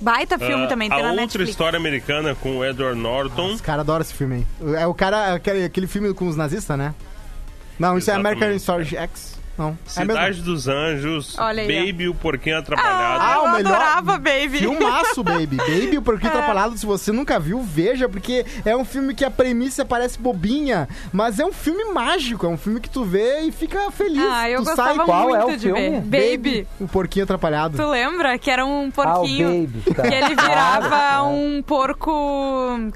Baita filme Ah, também, a tem na outra Netflix. história americana com o Edward Norton. Os caras adoram esse filme aí. É o cara, aquele, aquele filme com os nazistas, né? Não, isso Exatamente. é American Story X. Não. É Cidade mesmo. dos Anjos, Olha aí, ó. Baby, o Porquinho Atrapalhado. Ah, eu o melhor- adorava Baby. Filmaço, Baby. Baby, o Porquinho É. Atrapalhado, se você nunca viu, veja, porque é um filme que a premissa parece bobinha, mas é um filme mágico, é um filme que tu vê e fica feliz. Ah, eu tu gostava sai Qual é muito o de ver. filme? Baby. o Porquinho Atrapalhado. Tu lembra que era um Ah, o porquinho Baby. Tá. que ele virava Claro. um porco.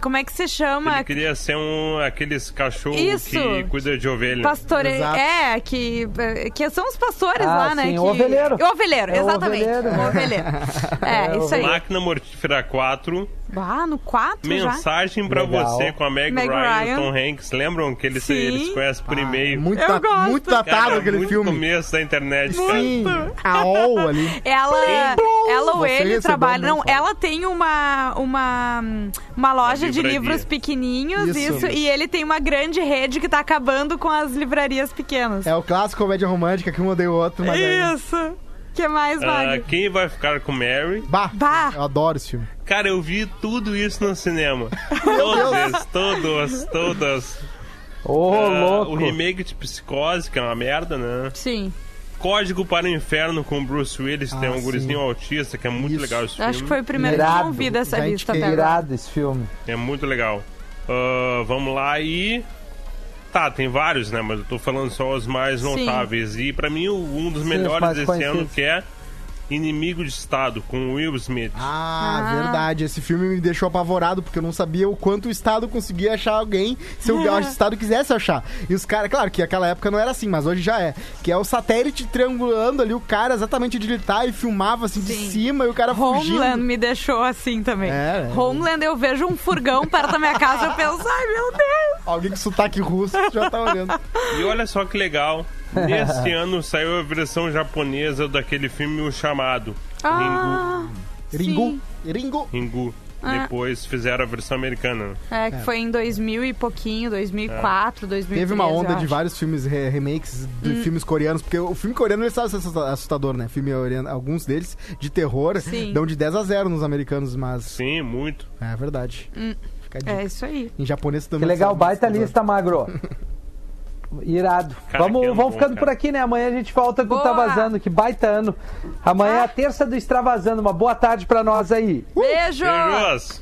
Como é que se chama? Ele queria ser um aqueles cachorros Isso. que cuida de ovelha. Pastore... Exato. É, que, que são os pastores Ah, lá, né? sim, que... o ovelheiro. O ovelheiro, É o exatamente. ovelheiro. O ovelheiro. É, É, o isso aí. Máquina Mortífera 4, Ah, no 4 já? Mensagem pra Legal. você com a Meg, Meg Ryan e Ryan. o Tom Hanks. Lembram que eles, Sim. eles conhecem por e-mail? Muito, Eu da- gosto. muito datado Cara, aquele muito filme. começo da internet, cara. Sim, a OL ali. Ela, ela ou ele recebeu trabalham. a Não, ela tem uma, uma, uma loja de livros pequenininhos, Isso. isso. e ele tem uma grande rede que tá acabando com as livrarias pequenas. É o clássico comédia romântica que um odeia o outro, mas aí... Isso. que mais, Ah, Magno? quem vai ficar com Mary? Bah, Bah. eu adoro esse filme. Cara, eu vi tudo isso no cinema. Todos, eles, todos, todas. Ô, Ah, louco. o remake de Psicose, que é uma merda, né? Sim. Código para o Inferno com o Bruce Willis, tem Ah, um gurizinho sim. autista, que é muito Isso. legal esse filme. acho que foi o primeiro que eu Irado. vi dessa Gente, lista agora. Irado esse filme. É muito legal. Ah, vamos lá e. Tá, tem vários, né? Mas eu tô falando só os mais Sim. notáveis. E pra mim, um dos os melhores desse ano que é Inimigo de Estado, com o Will Smith. Ah, Ah. verdade. Esse filme me deixou apavorado, porque eu não sabia o quanto o Estado conseguia achar alguém se o o Estado quisesse achar. E os caras, claro que naquela época não era assim, mas hoje já é. Que é o satélite triangulando ali o cara exatamente onde ele tá e filmava assim de Sim. cima e o cara Homeland fugindo. me deixou assim também. É, é. Homeland, eu vejo um furgão perto da minha casa e eu penso, ai meu Deus. Alguém com sotaque russo já tá olhando. E olha só que legal. Nesse ano saiu a versão japonesa daquele filme O Chamado. Ah, Ringu. sim. Ringu. Ringu. Ah. Depois fizeram a versão americana. É, que foi em 2000 e pouquinho, 2004, 2003. Teve uma onda eu de vários filmes re- remakes de Hum. filmes coreanos, porque o filme coreano ele sabe ser assustador, né? Filme coreano, alguns deles de terror Sim. dão de 10 a 0 nos americanos, mas Sim, muito. é verdade. Fica a dica. É isso aí. Em japonês também. Que legal, baita lista, Magro. Irado. Cara, vamos vamos bom, ficando cara. por aqui, né? Amanhã a gente volta com o Boa. Tá Vazando. Que baita ano. Amanhã é a terça do Extravasando. Uma boa tarde pra nós aí. Beijo! Beijos!